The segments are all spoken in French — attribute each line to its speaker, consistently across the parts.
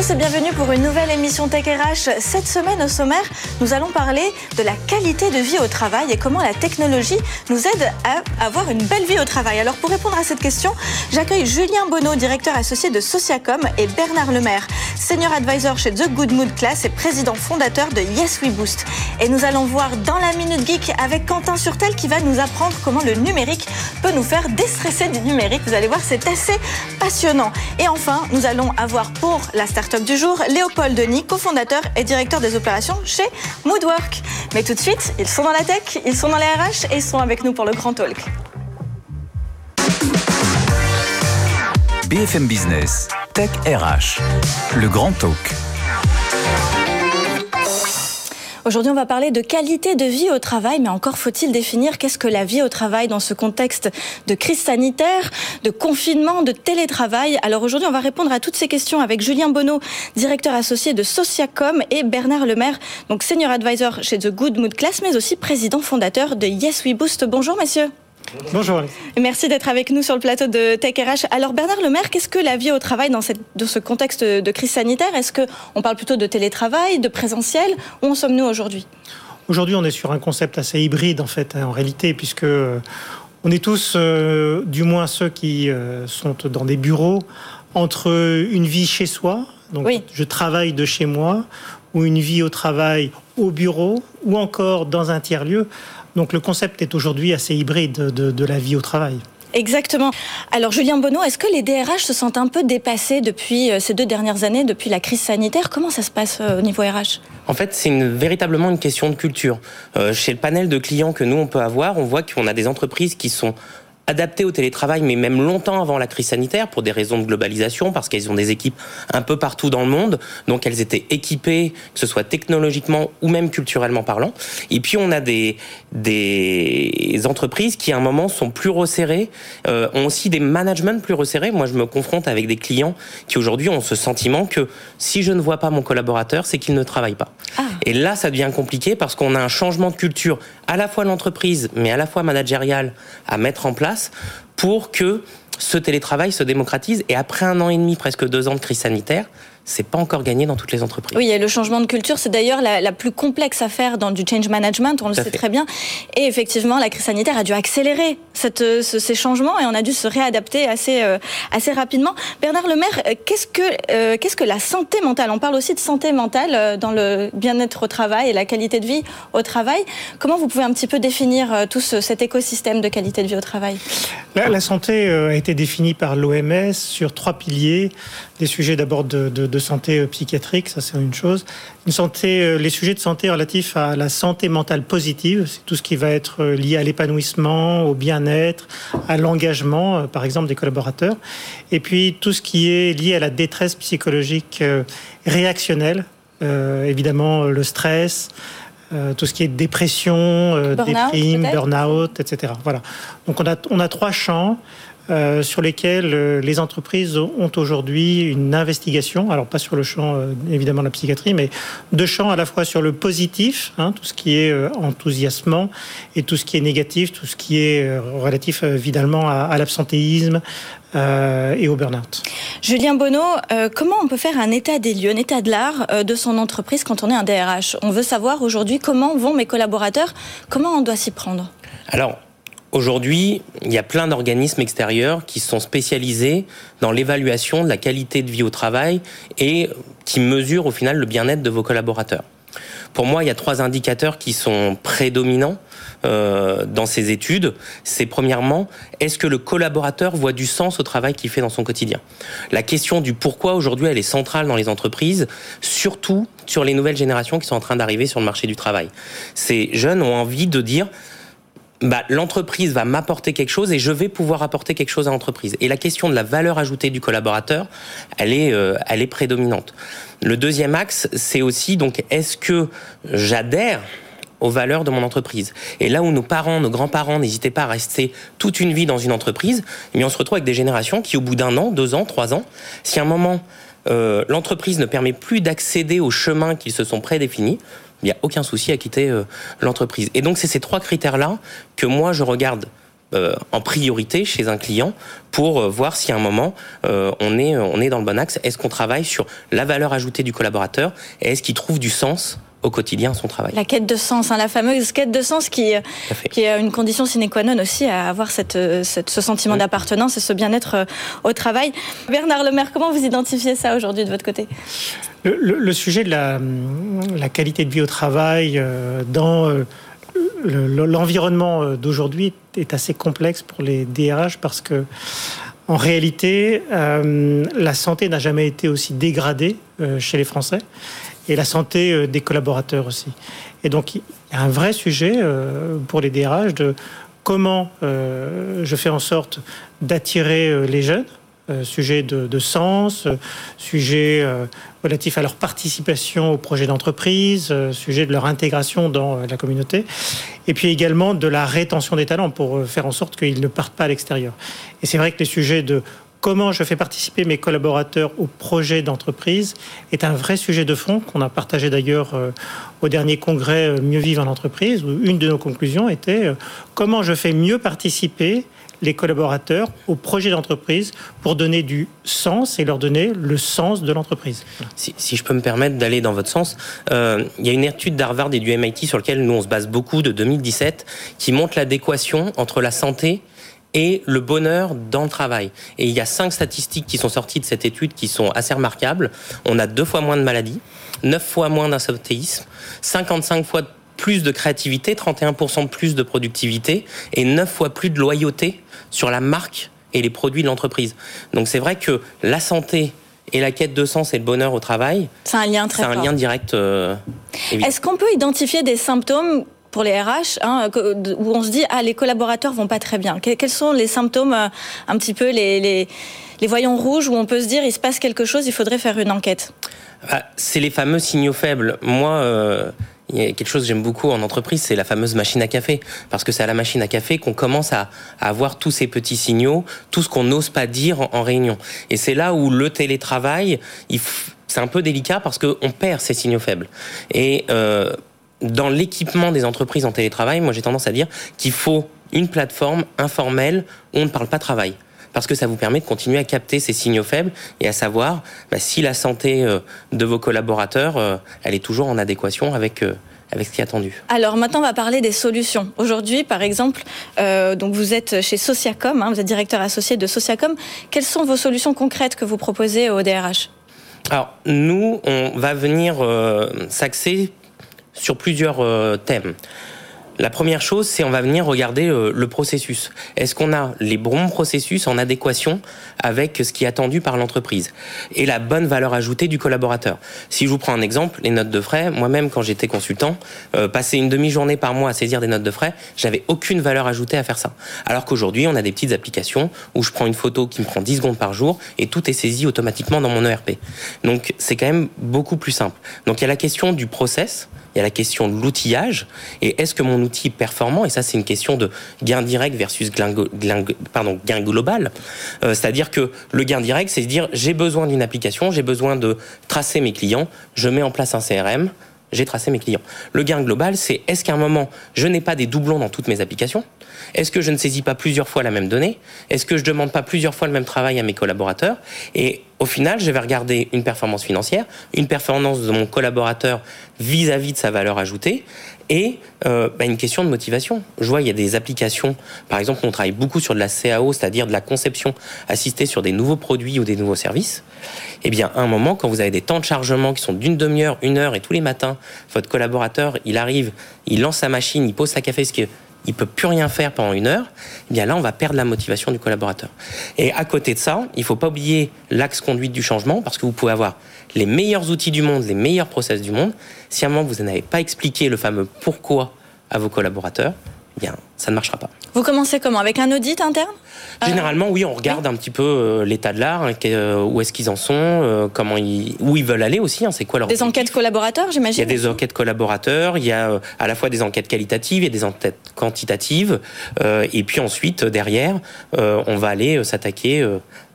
Speaker 1: Tous et bienvenue pour une nouvelle émission Tech RH. Cette semaine au sommaire, nous allons parler de la qualité de vie au travail et comment la technologie nous aide à avoir une belle vie au travail. Alors pour répondre à cette question, j'accueille Julien Bonneau, directeur associé de Sociacom et Bernard Lemaire, senior advisor chez The Good Mood Class et président fondateur de Yes We Boost. Et nous allons voir dans la Minute Geek avec Quentin Surtel qui va nous apprendre comment le numérique peut nous faire déstresser du numérique. Vous allez voir, c'est assez passionnant. Et enfin, nous allons avoir pour la start-up du jour, Léopold Denis, cofondateur et directeur des opérations chez Moodwork. Mais tout de suite, ils sont dans la tech, ils sont dans les RH et ils sont avec nous pour le Grand Talk.
Speaker 2: BFM Business, Tech RH, le Grand Talk.
Speaker 1: Aujourd'hui, on va parler de qualité de vie au travail, mais encore faut-il définir qu'est-ce que la vie au travail dans ce contexte de crise sanitaire, de confinement, de télétravail. Alors aujourd'hui, on va répondre à toutes ces questions avec Julien Bonneau, directeur associé de Sociacom, et Bernard Lemaire, donc senior advisor chez The Good Mood Class, mais aussi président fondateur de Yes We Boost. Bonjour, messieurs.
Speaker 3: Bonjour.
Speaker 1: Merci d'être avec nous sur le plateau de Tech RH. Alors Bernard Lemaire, qu'est-ce que la vie au travail dans, cette, ce contexte de crise sanitaire Est-ce qu'on parle plutôt de télétravail, de présentiel? Où en sommes-nous aujourd'hui?
Speaker 3: Aujourd'hui, on est sur un concept assez hybride en fait, hein, en réalité, puisque euh, on est tous, euh, du moins ceux qui euh, sont dans des bureaux, entre une vie chez soi, donc je travaille de chez moi, ou une vie au travail au bureau, ou encore dans un tiers-lieu. Donc le concept est aujourd'hui assez hybride de, la vie au travail.
Speaker 1: Exactement. Alors Julien Bonneau, est-ce que les DRH se sentent un peu dépassés depuis euh, ces deux dernières années, depuis la crise sanitaire? Comment ça se passe euh, au niveau RH
Speaker 4: En fait, c'est véritablement une question de culture. Euh, chez le panel de clients que nous, on peut avoir, on voit qu'on a des entreprises qui sont adaptées au télétravail, mais même longtemps avant la crise sanitaire, pour des raisons de globalisation, parce qu'elles ont des équipes un peu partout dans le monde, donc elles étaient équipées, que ce soit technologiquement ou même culturellement parlant. Et puis on a des, des entreprises qui à un moment sont plus resserrées, euh, ont aussi des managements plus resserrés. Moi, je me confronte avec des clients qui aujourd'hui ont ce sentiment que si je ne vois pas mon collaborateur, c'est qu'il ne travaille pas. Ah. Et là, ça devient compliqué parce qu'on a un changement de culture à la fois l'entreprise, mais à la fois managériale à mettre en place pour que ce télétravail se démocratise. Et après un an et demi, presque deux ans de crise sanitaire, c'est pas encore gagné dans toutes les entreprises.
Speaker 1: Oui, il y a le changement de culture, c'est d'ailleurs la, plus complexe à faire dans du change management, on le sait très bien. Et effectivement, la crise sanitaire a dû accélérer cette, ces changements et on a dû se réadapter assez, euh, assez rapidement. Bernard Lemaire, euh, qu'est-ce que, euh, qu'est-ce que la santé mentale On parle aussi de santé mentale dans le bien-être au travail et la qualité de vie au travail. Comment vous pouvez un petit peu définir tout cet écosystème de qualité de vie au travail?
Speaker 3: La, la, santé a été définie par l'OMS sur trois piliers. Des sujets d'abord de, de de santé euh, psychiatrique, ça c'est une chose. Une santé, euh, les sujets de santé relatifs à la santé mentale positive, c'est tout ce qui va être euh, lié à l'épanouissement, au bien-être, à l'engagement, par exemple des collaborateurs. Et puis tout ce qui est lié à la détresse psychologique réactionnelle, évidemment le stress. tout ce qui est dépression, déprime, burn-out, etc. Voilà. Donc on a, on a trois champs. Euh, sur lesquels euh, les entreprises ont aujourd'hui une investigation, alors pas sur le champ euh, évidemment de la psychiatrie, mais deux champs à la fois sur le positif, hein, tout ce qui est enthousiasmant, et tout ce qui est négatif, tout ce qui est relatif évidemment à, l'absentéisme, et au burn-out.
Speaker 1: Julien Bonneau, comment on peut faire un état des lieux, un état de l'art de son entreprise quand on est un DRH On veut savoir aujourd'hui comment vont mes collaborateurs, comment on doit s'y prendre?
Speaker 4: Alors, Aujourd'hui, il y a plein d'organismes extérieurs qui sont spécialisés dans l'évaluation de la qualité de vie au travail et qui mesurent au final le bien-être de vos collaborateurs. Pour moi, il y a trois indicateurs qui sont prédominants euh, dans ces études. C'est premièrement, est-ce que le collaborateur voit du sens au travail qu'il fait dans son quotidien? La question du pourquoi aujourd'hui, elle est centrale dans les entreprises, surtout sur les nouvelles générations qui sont en train d'arriver sur le marché du travail. Ces jeunes ont envie de dire bah, l'entreprise va m'apporter quelque chose et je vais pouvoir apporter quelque chose à l'entreprise. Et la question de la valeur ajoutée du collaborateur, elle est, euh, elle est prédominante. Le deuxième axe, c'est aussi donc est-ce que j'adhère aux valeurs de mon entreprise? Et là où nos parents, nos grands-parents n'hésitaient pas à rester toute une vie dans une entreprise, eh on se retrouve avec des générations qui, au bout d'un an, deux ans, trois ans, si à un moment euh, l'entreprise ne permet plus d'accéder aux chemins qu'ils se sont prédéfinis, il n'y a aucun souci à quitter l'entreprise. Et donc c'est ces trois critères-là que moi je regarde en priorité chez un client pour voir si à un moment on est on est dans le bon axe. Est-ce qu'on travaille sur la valeur ajoutée du collaborateur est-ce qu'il trouve du sens au quotidien son travail.
Speaker 1: La quête de sens, hein, la fameuse quête de sens qui, qui est une condition sine qua non aussi à avoir cette, ce sentiment d'appartenance et ce bien-être euh, au travail. Bernard Lemaire, comment vous identifiez ça aujourd'hui de votre côté?
Speaker 3: Le, sujet de la, la, qualité de vie au travail euh, dans euh, l'environnement d'aujourd'hui est assez complexe pour les DRH parce que en réalité, la santé n'a jamais été aussi dégradée chez les Français et la santé euh, des collaborateurs aussi. Et donc, il y a un vrai sujet euh, pour les DRH de comment euh, je fais en sorte d'attirer les jeunes, sujet de, sens, sujet relatif à leur participation au projet d'entreprise, sujet de leur intégration dans la communauté, et puis également de la rétention des talents pour faire en sorte qu'ils ne partent pas à l'extérieur. Et c'est vrai que les sujets de comment je fais participer mes collaborateurs au projet d'entreprise est un vrai sujet de fond qu'on a partagé d'ailleurs euh, au dernier congrès euh, Mieux vivre en entreprise, où une de nos conclusions était euh, comment je fais mieux participer les collaborateurs au projet d'entreprise pour donner du sens et leur donner le sens de l'entreprise.
Speaker 4: Si, je peux me permettre d'aller dans votre sens, il y a une étude d'Harvard et du MIT sur laquelle nous on se base beaucoup de 2017 qui montre l'adéquation entre la santé et le bonheur dans le travail. Et il y a cinq statistiques qui sont sorties de cette étude qui sont assez remarquables. On a deux fois moins de maladies, neuf fois moins d'insomnéisme, 55 fois plus de créativité, 31% de plus de productivité et neuf fois plus de loyauté sur la marque et les produits de l'entreprise. Donc c'est vrai que la santé et la quête de sens et le bonheur au travail,
Speaker 1: c'est un lien très
Speaker 4: C'est un lien direct. Euh,
Speaker 1: Est-ce qu'on peut identifier des symptômes pour les RH, hein, où on se dit ah les collaborateurs vont pas très bien. Quels sont les symptômes, euh, un petit peu les, les, voyants rouges où on peut se dire il se passe quelque chose, il faudrait faire une enquête.
Speaker 4: Ah, c'est les fameux signaux faibles. Moi. Euh, il y a quelque chose que j'aime beaucoup en entreprise, c'est la fameuse machine à café. Parce que c'est à la machine à café qu'on commence à, avoir tous ces petits signaux, tout ce qu'on n'ose pas dire en, réunion. Et c'est là où le télétravail, c'est un peu délicat parce qu'on perd ces signaux faibles. Et euh, dans l'équipement des entreprises en télétravail, moi j'ai tendance à dire qu'il faut une plateforme informelle où on ne parle pas travail. Parce que ça vous permet de continuer à capter ces signaux faibles et à savoir bah, si la santé euh, de vos collaborateurs, euh, elle est toujours en adéquation avec euh, avec ce qui est attendu.
Speaker 1: Alors maintenant, on va parler des solutions. Aujourd'hui, par exemple, donc vous êtes chez Sociacom, hein, vous êtes directeur associé de Sociacom. Quelles sont vos solutions concrètes que vous proposez au DRH
Speaker 4: Alors nous, on va venir s'axer sur plusieurs euh, thèmes. La première chose, c'est on va venir regarder euh, le processus. Est-ce qu'on a les bons processus en adéquation avec ce qui est attendu par l'entreprise et la bonne valeur ajoutée du collaborateur? Si je vous prends un exemple, les notes de frais, moi-même quand j'étais consultant, euh, passer une demi-journée par mois à saisir des notes de frais, j'avais aucune valeur ajoutée à faire ça. Alors qu'aujourd'hui, on a des petites applications où je prends une photo qui me prend 10 secondes par jour et tout est saisi automatiquement dans mon ERP. Donc c'est quand même beaucoup plus simple. Donc il y a la question du process il y a la question de l'outillage. Et est-ce que mon outil est performant? Et ça, c'est une question de gain direct versus gain, global. Euh, c'est-à-dire que le gain direct, c'est de dire j'ai besoin d'une application, j'ai besoin de tracer mes clients, je mets en place un CRM, j'ai tracé mes clients. Le gain global, c'est est-ce qu'à un moment, je n'ai pas des doublons dans toutes mes applications? Est-ce que je ne saisis pas plusieurs fois la même donnée? Est-ce que je ne demande pas plusieurs fois le même travail à mes collaborateurs? Et au final, je vais regarder une performance financière, une performance de mon collaborateur vis-à-vis de sa valeur ajoutée, et euh, bah, une question de motivation. Je vois, il y a des applications, par exemple, on travaille beaucoup sur de la CAO, c'est-à-dire de la conception assistée sur des nouveaux produits ou des nouveaux services. Eh bien, à un moment, quand vous avez des temps de chargement qui sont d'une demi-heure, une heure, et tous les matins, votre collaborateur, il arrive, il lance sa machine, il pose sa café, ce qui il peut plus rien faire pendant une heure, eh bien là, on va perdre la motivation du collaborateur. Et à côté de ça, il faut pas oublier l'axe conduite du changement, parce que vous pouvez avoir les meilleurs outils du monde, les meilleurs process du monde. Si vous n'avez pas expliqué le fameux pourquoi à vos collaborateurs, bien, ça ne marchera pas.
Speaker 1: Vous commencez comment? Avec un audit interne?
Speaker 4: Euh, Généralement, oui, on regarde un petit peu euh, l'état de l'art, hein, euh, où est-ce qu'ils en sont, comment ils, où ils veulent aller aussi. Hein, c'est quoi leur
Speaker 1: Des enquêtes collaborateurs, j'imagine?
Speaker 4: Il y a des enquêtes collaborateurs, il y a à la fois des enquêtes qualitatives et des enquêtes quantitatives, et puis ensuite derrière, on va aller s'attaquer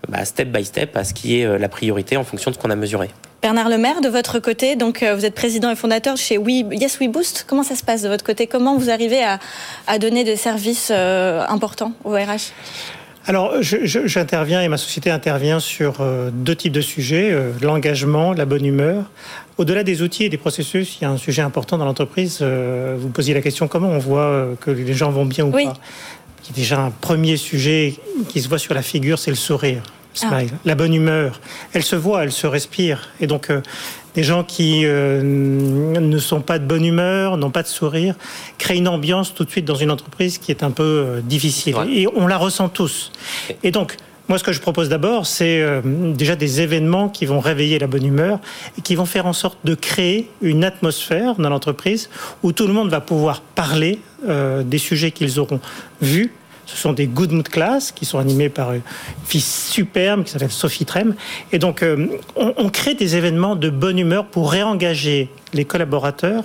Speaker 4: bah, step by step à ce qui est la priorité en fonction de ce qu'on a mesuré.
Speaker 1: Bernard Lemaire, de votre côté, donc euh, vous êtes président et fondateur chez We, Yes We Boost. Comment ça se passe de votre côté? Comment vous arrivez à, donner des services euh, importants au RH
Speaker 3: alors, j'interviens et ma société intervient sur euh, deux types de sujets, l'engagement, la bonne humeur. Au-delà des outils et des processus, il y a un sujet important dans l'entreprise. vous posiez la question comment on voit que les gens vont bien ou pas? Il y a déjà un premier sujet qui se voit sur la figure, c'est le sourire. Ah. La bonne humeur, elle se voit, elle se respire. Et donc, euh, des gens qui euh, ne sont pas de bonne humeur, n'ont pas de sourire, créent une ambiance tout de suite dans une entreprise qui est un peu euh, difficile. Et on la ressent tous. Et donc, moi, ce que je propose d'abord, c'est déjà des événements qui vont réveiller la bonne humeur et qui vont faire en sorte de créer une atmosphère dans l'entreprise où tout le monde va pouvoir parler des sujets qu'ils auront vus, ce sont des Good Mood Class qui sont animés par une fille superbe qui s'appelle Sophie Trem. Et donc, euh, on, crée des événements de bonne humeur pour réengager les collaborateurs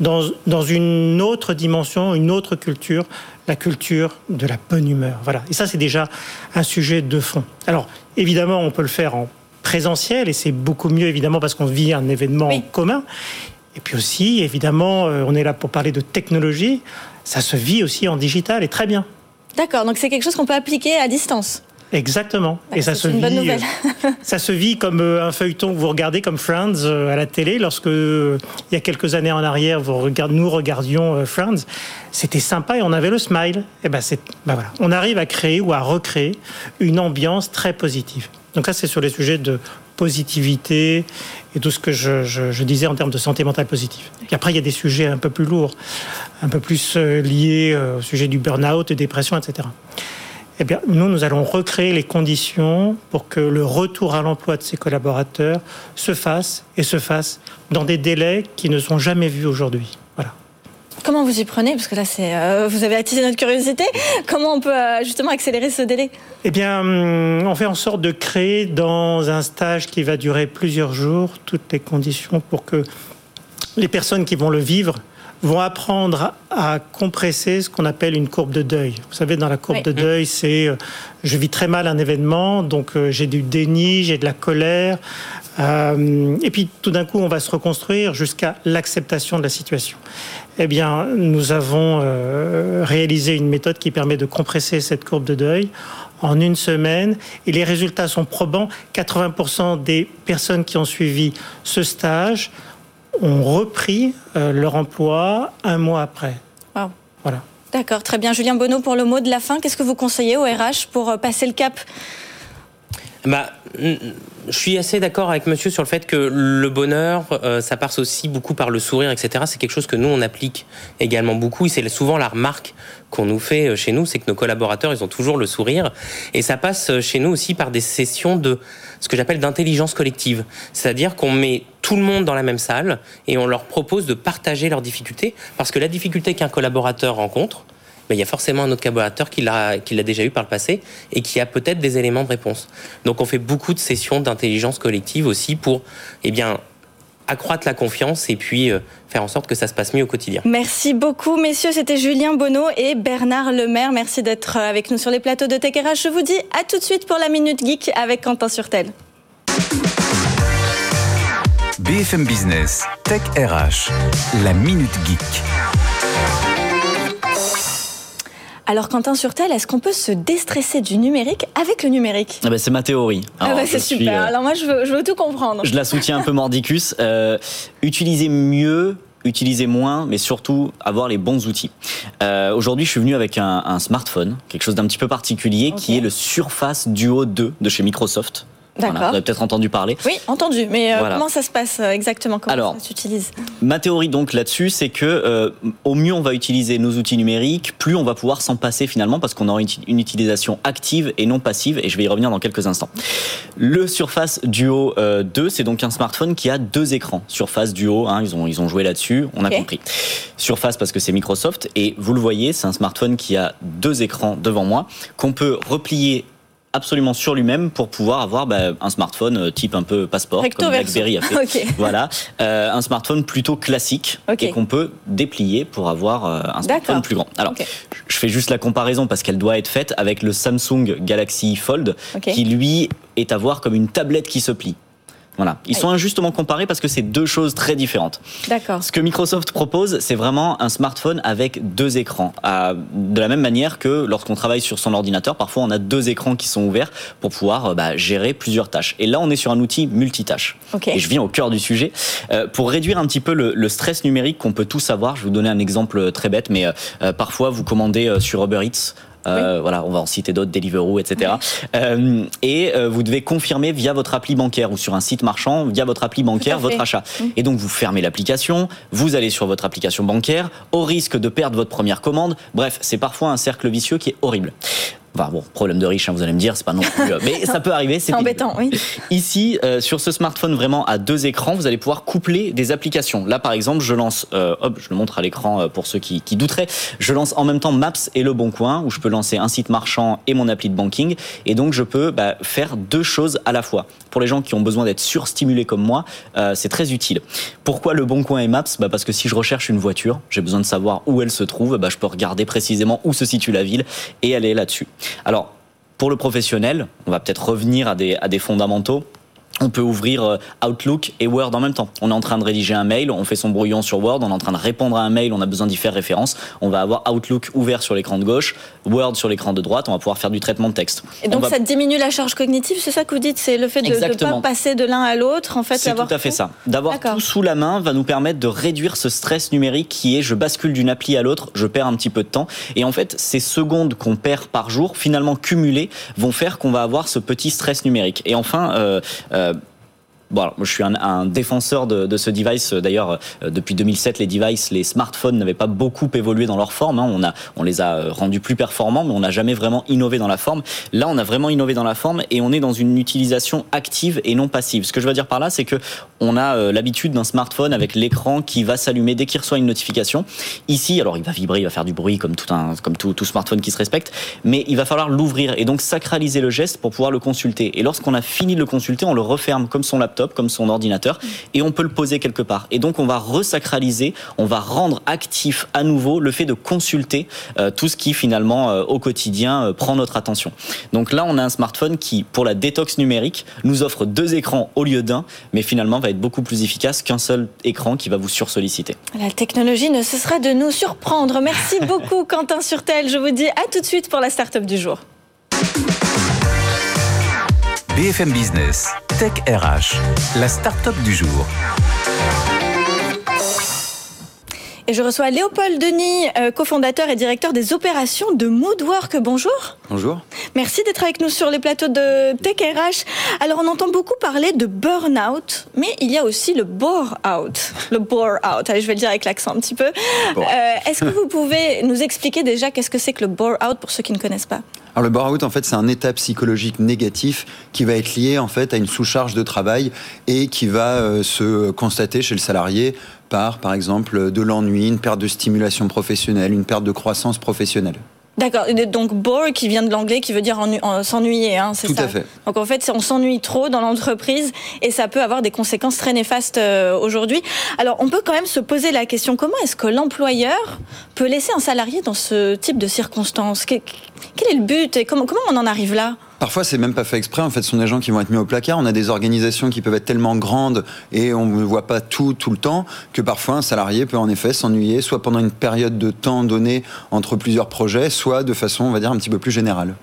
Speaker 3: dans, dans une autre dimension, une autre culture, la culture de la bonne humeur. Voilà. Et ça, c'est déjà un sujet de fond. Alors, évidemment, on peut le faire en présentiel et c'est beaucoup mieux, évidemment, parce qu'on vit un événement commun. Et puis aussi, évidemment, euh, on est là pour parler de technologie. Ça se vit aussi en digital et très bien.
Speaker 1: D'accord, donc c'est quelque chose qu'on peut appliquer à distance.
Speaker 3: Exactement.
Speaker 1: et ça se, vit, euh,
Speaker 3: ça se vit comme euh, un feuilleton que vous regardez comme Friends euh, à la télé. Lorsque, il y a quelques années en arrière, vous nous regardions Friends, c'était sympa et on avait le smile. Et ben, c'est, ben voilà. On arrive à créer ou à recréer une ambiance très positive. Donc ça, c'est sur les sujets de positivité et tout ce que je, disais en termes de santé mentale positive. Et après, il y a des sujets un peu plus lourds, un peu plus euh, liés euh, au sujet du burn-out, dépression, etc. Eh bien, nous, nous allons recréer les conditions pour que le retour à l'emploi de ces collaborateurs se fasse et se fasse dans des délais qui ne sont jamais vus aujourd'hui.
Speaker 1: Comment vous y prenez Parce que là, c'est, euh, vous avez attisé notre curiosité. Comment on peut euh, justement accélérer ce délai?
Speaker 3: Eh bien, hum, on fait en sorte de créer dans un stage qui va durer plusieurs jours toutes les conditions pour que les personnes qui vont le vivre vont apprendre à compresser ce qu'on appelle une courbe de deuil. Vous savez, dans la courbe de deuil, c'est euh, je vis très mal un événement, donc j'ai du déni, j'ai de la colère, et puis tout d'un coup, on va se reconstruire jusqu'à l'acceptation de la situation eh bien, nous avons euh, réalisé une méthode qui permet de compresser cette courbe de deuil en une semaine et les résultats sont probants. 80% des personnes qui ont suivi ce stage ont repris euh, leur emploi un mois après.
Speaker 1: Voilà. D'accord, très bien. Julien Bonneau, pour le mot de la fin, qu'est-ce que vous conseillez au RH pour euh, passer le cap
Speaker 4: bah, je suis assez d'accord avec monsieur sur le fait que le bonheur, euh, ça passe aussi beaucoup par le sourire, etc. C'est quelque chose que nous, on applique également beaucoup. Et c'est souvent la remarque qu'on nous fait euh, chez nous, c'est que nos collaborateurs, ils ont toujours le sourire. Et ça passe euh, chez nous aussi par des sessions de ce que j'appelle d'intelligence collective. C'est-à-dire qu'on met tout le monde dans la même salle et on leur propose de partager leurs difficultés. Parce que la difficulté qu'un collaborateur rencontre, il y a forcément un autre collaborateur qui l'a, déjà eu par le passé et qui a peut-être des éléments de réponse. Donc on fait beaucoup de sessions d'intelligence collective aussi pour eh bien, accroître la confiance et puis euh, faire en sorte que ça se passe mieux au quotidien.
Speaker 1: Merci beaucoup, messieurs. C'était Julien Bonneau et Bernard Lemaire. Merci d'être euh, avec nous sur les plateaux de Tech Je vous dis à tout de suite pour la Minute Geek avec Quentin Surtel.
Speaker 2: BFM Business, Tech RH, la Minute Geek.
Speaker 1: Alors Quentin Surtel, est-ce qu'on peut se déstresser du numérique avec le numérique?
Speaker 5: Ah bah, C'est ma théorie.
Speaker 1: ah bah, c'est super. Euh, Alors moi je veux, je veux, tout comprendre.
Speaker 5: Je la soutiens un peu mordicus. Euh, utiliser mieux utiliser moins, mais surtout avoir les bons outils. Euh, Aujourd'hui, je suis venu avec un, un, smartphone, quelque chose d'un petit peu particulier, qui est le Surface Duo 2 de chez Microsoft.
Speaker 1: D'accord. vous
Speaker 5: avez peut-être entendu parler.
Speaker 1: Oui, entendu. Mais euh, comment ça se passe euh, exactement? Comment Alors, ça s'utilise?
Speaker 5: Ma théorie donc là-dessus, c'est que euh, au mieux on va utiliser nos outils numériques, plus on va pouvoir s'en passer finalement parce qu'on aura une, utilisation active et non passive. Et je vais y revenir dans quelques instants. Le Surface Duo 2, c'est donc un smartphone qui a deux écrans. Surface Duo, hein, ils ont ils ont joué là-dessus, on a compris. Surface parce que c'est Microsoft et vous le voyez, c'est un smartphone qui a deux écrans devant moi qu'on peut replier absolument sur lui-même pour pouvoir avoir bah, un smartphone euh, type un peu passeport comme BlackBerry a fait. Voilà, euh, un smartphone plutôt classique et qu'on peut déplier pour avoir euh, un smartphone plus grand. Alors, je fais juste la comparaison parce qu'elle doit être faite avec le Samsung Galaxy Fold qui lui est à voir comme une tablette qui se plie. Voilà. Ils sont injustement comparés parce que c'est deux choses très différentes.
Speaker 1: D'accord.
Speaker 5: Ce que Microsoft propose, c'est vraiment un smartphone avec deux écrans. de la même manière que lorsqu'on travaille sur son ordinateur, parfois on a deux écrans qui sont ouverts pour pouvoir euh, bah, gérer plusieurs tâches. Et là, on est sur un outil multitâche. Et je viens au cœur du sujet. Euh, pour réduire un petit peu le, stress numérique qu'on peut tous avoir, je vais vous donner un exemple très bête, mais euh, parfois vous commandez sur Uber Eats euh, voilà, on va en citer d'autres, Deliveroo, etc. Euh, et euh, vous devez confirmer via votre appli bancaire ou sur un site marchand via votre appli bancaire votre achat. Et donc vous fermez l'application, vous allez sur votre application bancaire, au risque de perdre votre première commande. Bref, c'est parfois un cercle vicieux qui est horrible. Enfin bon, problème de riche, hein, vous allez me dire, c'est pas non plus. Euh, mais ça peut arriver.
Speaker 1: C'est embêtant, oui.
Speaker 5: Ici, euh, sur ce smartphone vraiment à deux écrans, vous allez pouvoir coupler des applications. Là, par exemple, je lance, euh, hop, je le montre à l'écran pour ceux qui, qui, douteraient. Je lance en même temps Maps et Le Bon Coin, où je peux lancer un site marchand et mon appli de banking. Et donc, je peux bah, faire deux choses à la fois. Pour les gens qui ont besoin d'être surstimulés comme moi, c'est très utile. Pourquoi Le Bon Coin et Maps? Bah, Parce que si je recherche une voiture, j'ai besoin de savoir où elle se trouve, bah, je peux regarder précisément où se situe la ville et aller là-dessus. Alors, pour le professionnel, on va peut-être revenir à des, à des fondamentaux on peut ouvrir euh, Outlook et Word en même temps. On est en train de rédiger un mail, on fait son brouillon sur Word, on est en train de répondre à un mail, on a besoin d'y faire référence. On va avoir Outlook ouvert sur l'écran de gauche, Word sur l'écran de droite, on va pouvoir faire du traitement de texte.
Speaker 1: Et donc ça diminue la charge cognitive, c'est ça que vous dites? C'est le fait de ne pas passer de l'un à l'autre, en fait
Speaker 5: C'est tout à fait ça. D'avoir tout sous la main va nous permettre de réduire ce stress numérique qui est je bascule d'une appli à l'autre, je perds un petit peu de temps. Et en fait, ces secondes qu'on perd par jour, finalement cumulées, vont faire qu'on va avoir ce petit stress numérique. Et enfin, euh, euh, Bon, je suis un, défenseur de, ce device. D'ailleurs, euh, depuis 2007, les devices, les smartphones n'avaient pas beaucoup évolué dans leur forme. Hein. On, a, on les a euh, rendus plus performants, mais on n'a jamais vraiment innové dans la forme. Là, on a vraiment innové dans la forme et on est dans une utilisation active et non passive. Ce que je veux dire par là, c'est que on a euh, l'habitude d'un smartphone avec l'écran qui va s'allumer dès qu'il reçoit une notification. Ici, alors il va vibrer, il va faire du bruit comme tout un, comme tout, tout smartphone qui se respecte, mais il va falloir l'ouvrir et donc sacraliser le geste pour pouvoir le consulter. Et lorsqu'on a fini de le consulter, on le referme comme son laptop comme son ordinateur, et on peut le poser quelque part. Et donc on va resacraliser, on va rendre actif à nouveau le fait de consulter euh, tout ce qui finalement euh, au quotidien euh, prend notre attention. Donc là, on a un smartphone qui, pour la détox numérique, nous offre deux écrans au lieu d'un, mais finalement va être beaucoup plus efficace qu'un seul écran qui va vous sursolliciter.
Speaker 1: La technologie ne cessera de nous surprendre. Merci beaucoup Quentin Surtel. Je vous dis à tout de suite pour la start-up du jour.
Speaker 2: BFM Business, Tech RH, la start-up du jour.
Speaker 1: Et je reçois Léopold Denis, euh, cofondateur et directeur des opérations de Moodwork. Bonjour.
Speaker 6: Bonjour.
Speaker 1: Merci d'être avec nous sur les plateaux de Tech RH. Alors, on entend beaucoup parler de burn-out, mais il y a aussi le bore-out. Le bore-out. Allez, je vais le dire avec l'accent un petit peu. Euh, est-ce que vous pouvez nous expliquer déjà qu'est-ce que c'est que le bore-out pour ceux qui ne connaissent pas?
Speaker 6: Alors le bore-out, en fait, c'est un état psychologique négatif qui va être lié en fait à une sous-charge de travail et qui va euh, se constater chez le salarié par, par exemple, de l'ennui, une perte de stimulation professionnelle, une perte de croissance professionnelle.
Speaker 1: D'accord. Donc bore qui vient de l'anglais, qui veut dire s'ennuyer, hein, c'est
Speaker 6: ça.
Speaker 1: Tout
Speaker 6: à fait.
Speaker 1: Donc en fait, on s'ennuie trop dans l'entreprise et ça peut avoir des conséquences très néfastes euh, aujourd'hui. Alors on peut quand même se poser la question comment est-ce que l'employeur peut laisser un salarié dans ce type de circonstances? Quel est le but et comment, comment on en arrive là?
Speaker 6: Parfois, c'est même pas fait exprès. En fait, ce sont des gens qui vont être mis au placard. On a des organisations qui peuvent être tellement grandes et on ne voit pas tout tout le temps que parfois un salarié peut en effet s'ennuyer, soit pendant une période de temps donnée entre plusieurs projets, soit de façon, on va dire, un petit peu plus générale.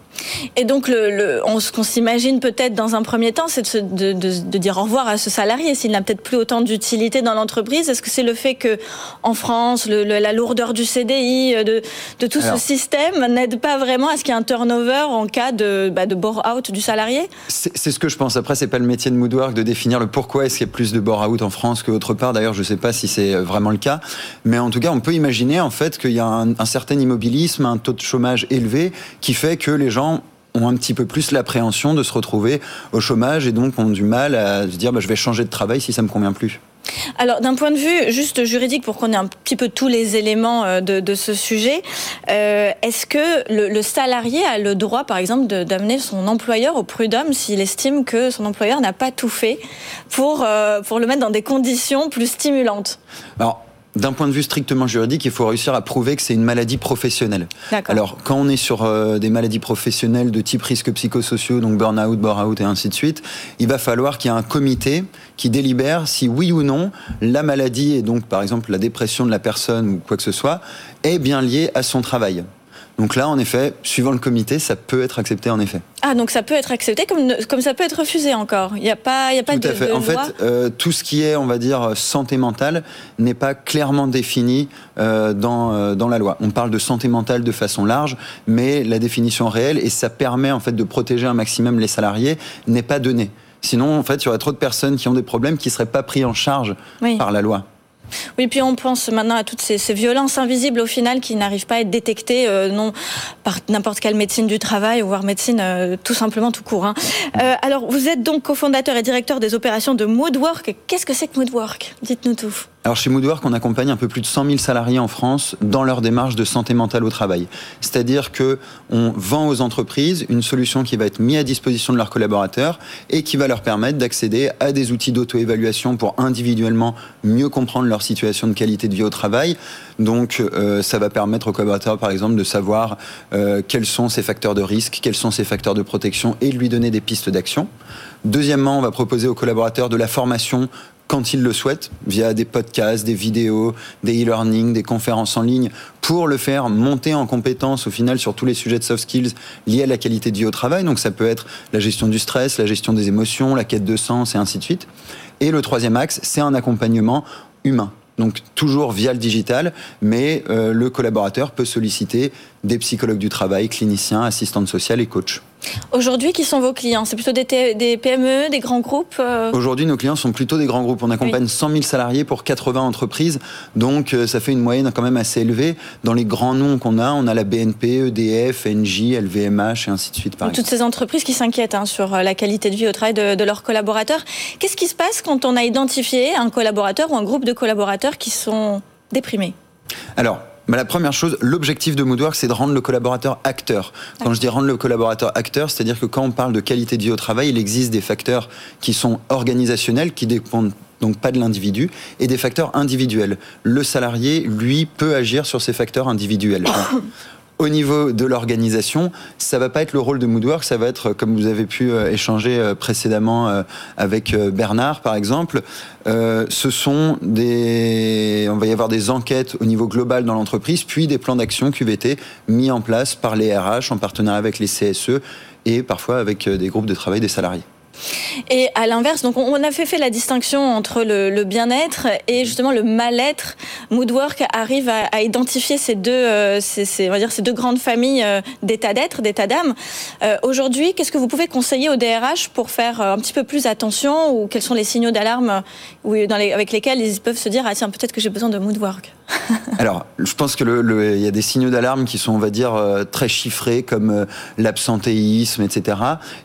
Speaker 1: Et donc, le, ce qu'on s'imagine peut-être dans un premier temps, c'est de, de, dire au revoir à ce salarié s'il n'a peut-être plus autant d'utilité dans l'entreprise. Est-ce que c'est le fait que en France, la lourdeur du CDI, de, de tout ce système n'aide pas vraiment à ce qu'il y ait un turnover en cas de, bah, de bore-out du salarié?
Speaker 6: C'est ce que je pense. Après, c'est pas le métier de Moodwork de définir le pourquoi est-ce qu'il y a plus de bore-out en France qu'autre part. D'ailleurs, je ne sais pas si c'est vraiment le cas. Mais en tout cas, on peut imaginer en fait qu'il y a un, un certain immobilisme, un taux de chômage élevé qui fait que les gens ont un petit peu plus l'appréhension de se retrouver au chômage et donc ont du mal à se dire bah, je vais changer de travail si ça me convient plus.
Speaker 1: Alors, d'un point de vue juste juridique, pour qu'on ait un petit peu tous les éléments euh, de, ce sujet, euh, est-ce que le, salarié a le droit, par exemple, d'amener son employeur au prud'homme s'il estime que son employeur n'a pas tout fait pour, euh, pour le mettre dans des conditions plus stimulantes?
Speaker 6: Alors, d'un point de vue strictement juridique, il faut réussir à prouver que c'est une maladie professionnelle. Alors, quand on est sur euh, des maladies professionnelles de type risque psychosociaux, donc burn-out, bore-out et ainsi de suite, il va falloir qu'il y ait un comité qui délibère si oui ou non la maladie et donc par exemple la dépression de la personne ou quoi que ce soit est bien liée à son travail. Donc là, en effet, suivant le comité, ça peut être accepté en effet.
Speaker 1: Ah, donc ça peut être accepté comme, comme ça peut être refusé encore. Il n'y a pas, il y a pas
Speaker 6: tout
Speaker 1: de,
Speaker 6: à fait. en fait, euh, tout ce qui est, on va dire, santé mentale n'est pas clairement défini euh, dans, euh, dans la loi. On parle de santé mentale de façon large, mais la définition réelle, et ça permet en fait de protéger un maximum les salariés, n'est pas donnée. Sinon, en fait, il y aurait trop de personnes qui ont des problèmes qui ne seraient pas pris en charge par la loi.
Speaker 1: Oui, puis on pense maintenant à toutes ces, violences invisibles au final qui n'arrivent pas à être détectées euh, non par n'importe quelle médecine du travail voire médecine euh, tout simplement tout court. Hein. Euh, alors vous êtes donc cofondateur et directeur des opérations de Moodwork. Qu'est-ce que c'est que Moodwork? Dites-nous tout.
Speaker 6: Alors chez Moodwork, on accompagne un peu plus de 100 000 salariés en France dans leur démarche de santé mentale au travail. C'est-à-dire que on vend aux entreprises une solution qui va être mise à disposition de leurs collaborateurs et qui va leur permettre d'accéder à des outils d'auto-évaluation pour individuellement mieux comprendre leur situation de qualité de vie au travail. Donc euh, ça va permettre aux collaborateurs, par exemple, de savoir euh, quels sont ces facteurs de risque, quels sont ces facteurs de protection et de lui donner des pistes d'action. Deuxièmement, on va proposer aux collaborateurs de la formation quand ils le souhaitent, via des podcasts, des vidéos, des e-learning, des conférences en ligne, pour le faire monter en compétence au final sur tous les sujets de soft skills liés à la qualité de vie au travail. Donc ça peut être la gestion du stress, la gestion des émotions, la quête de sens et ainsi de suite. Et le troisième axe, c'est un accompagnement humain. Donc toujours via le digital, mais euh, le collaborateur peut solliciter des psychologues du travail, cliniciens, assistantes sociales et coachs.
Speaker 1: Aujourd'hui, qui sont vos clients? C'est plutôt des, PME, des grands groupes
Speaker 6: euh Aujourd'hui, nos clients sont plutôt des grands groupes. On accompagne 100 000 salariés pour 80 entreprises, donc euh, ça fait une moyenne quand même assez élevée. Dans les grands noms qu'on a, on a la BNP, EDF, NJ, LVMH et ainsi de suite.
Speaker 1: Toutes ces entreprises qui s'inquiètent hein, sur euh, la qualité de vie au travail de, de leurs collaborateurs. Qu'est-ce qui se passe quand on a identifié un collaborateur ou un groupe de collaborateurs qui sont déprimés?
Speaker 6: Alors, bah, la première chose, l'objectif de Moodwork, c'est de rendre le collaborateur acteur. Quand je dis rendre le collaborateur acteur, c'est-à-dire que quand on parle de qualité de vie au travail, il existe des facteurs qui sont organisationnels, qui dépendent donc pas de l'individu, et des facteurs individuels. Le salarié, lui, peut agir sur ces facteurs individuels. au niveau de l'organisation, ça va pas être le rôle de Moodwork, ça va être, comme vous avez pu euh, échanger euh, précédemment euh, avec Bernard, par exemple, ce sont des, on va y avoir des enquêtes au niveau global dans l'entreprise, puis des plans d'action QVT mis en place par les RH en partenariat avec les CSE et parfois avec des groupes de travail des salariés.
Speaker 1: Et à l'inverse, on a fait, la distinction entre le, bien-être et justement le mal-être. Moodwork arrive à, identifier ces deux, euh, ces deux grandes familles euh, d'état d'être, d'état d'âme. Euh, aujourd'hui, qu'est-ce que vous pouvez conseiller au DRH pour faire un petit peu plus attention ou quels sont les signaux d'alarme avec lesquels ils peuvent se dire ah tiens peut-être que j'ai besoin de Moodwork?
Speaker 6: Alors, je pense que il y a des signaux d'alarme qui sont, on va dire, très chiffrés, comme l'absentéisme, etc.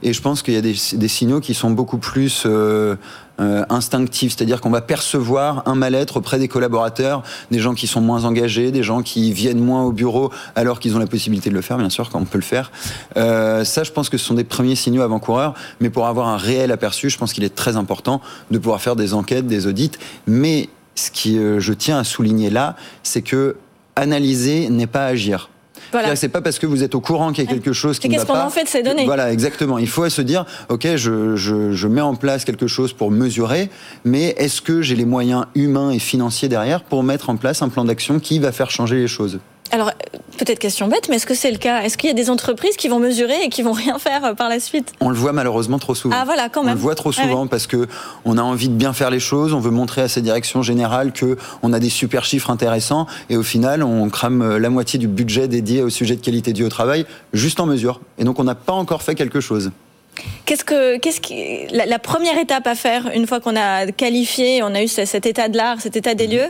Speaker 6: Et je pense qu'il y a des, signaux qui sont beaucoup plus euh, euh, instinctifs, c'est-à-dire qu'on va percevoir un mal-être auprès des collaborateurs, des gens qui sont moins engagés, des gens qui viennent moins au bureau alors qu'ils ont la possibilité de le faire, bien sûr, quand on peut le faire. Euh, ça, je pense que ce sont des premiers signaux avant-coureurs, mais pour avoir un réel aperçu, je pense qu'il est très important de pouvoir faire des enquêtes, des audits. Mais ce qui, je tiens à souligner là, c'est que analyser n'est pas agir. Voilà. C'est pas parce que vous êtes au courant qu'il y a quelque chose qui ne va pas.
Speaker 1: Qu'est-ce qu'on en fait de ces données?
Speaker 6: Voilà, exactement. Il faut se dire, ok, je, je, je mets en place quelque chose pour mesurer, mais est-ce que j'ai les moyens humains et financiers derrière pour mettre en place un plan d'action qui va faire changer les choses?
Speaker 1: Alors, peut-être question bête, mais est-ce que c'est le cas? Est-ce qu'il y a des entreprises qui vont mesurer et qui vont rien faire euh, par la suite?
Speaker 6: On le voit malheureusement trop souvent.
Speaker 1: Ah voilà, quand même.
Speaker 6: On le voit trop ah souvent parce que on a envie de bien faire les choses, on veut montrer à ces directions générales que on a des super chiffres intéressants et au final, on crame euh, la moitié du budget dédié au sujet de qualité vie au travail juste en mesure. Et donc, on n'a pas encore fait quelque chose.
Speaker 1: Qu'est-ce que, qu'est-ce qui, la, première étape à faire une fois qu'on a qualifié, on a eu cet état de l'art, cet état des mhm. lieux,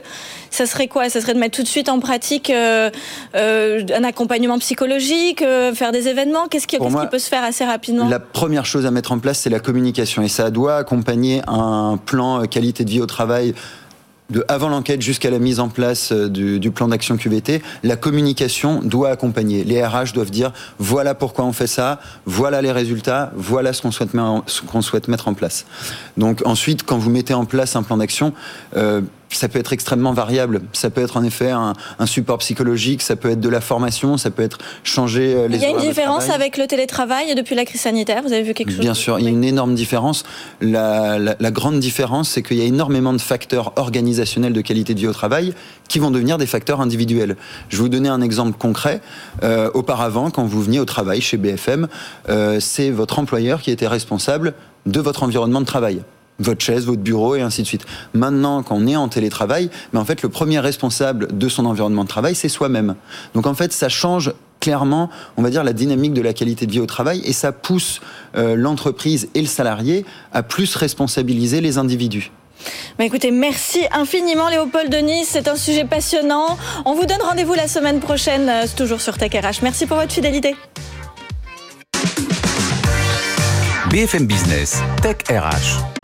Speaker 1: ça serait quoi? Ça serait de mettre tout de suite en pratique euh, euh, un accompagnement psychologique, euh, faire des événements? Qu'est-ce qui, qu'est-ce qui peut se faire assez rapidement?
Speaker 6: La première chose à mettre en place, c'est la communication, et ça doit accompagner un plan qualité de vie au travail de avant l'enquête jusqu'à la mise en place euh, du, plan d'action QVT, la communication doit accompagner. Les RH doivent dire voilà pourquoi on fait ça, voilà les résultats, voilà ce qu'on souhaite, mettre en place. Donc ensuite, quand vous mettez en place un plan d'action, euh, ça peut être extrêmement variable. Ça peut être en effet un, support psychologique, ça peut être de la formation, ça peut être changer euh, les
Speaker 1: Il y a une différence avec le télétravail depuis la crise sanitaire Vous avez vu quelque chose
Speaker 6: Bien sûr, il y a une énorme différence. La, la grande différence, c'est qu'il y a énormément de facteurs organisationnels de qualité de vie au travail qui vont devenir des facteurs individuels. Je vais vous donner un exemple concret. Euh, auparavant, quand vous veniez au travail chez BFM, euh, c'est votre employeur qui était responsable de votre environnement de travail votre chaise, votre bureau et ainsi de suite. Maintenant, quand on est en télétravail, mais en fait, le premier responsable de son environnement de travail, c'est soi-même. Donc en fait, ça change clairement, on va dire, la dynamique de la qualité de vie au travail et ça pousse euh, l'entreprise et le salarié à plus responsabiliser les individus.
Speaker 1: Bah écoutez, merci infiniment Léopold Denis, c'est un sujet passionnant. On vous donne rendez-vous la semaine prochaine, euh, toujours sur Tech RH. Merci pour votre fidélité.
Speaker 2: BFM Business, Tech RH.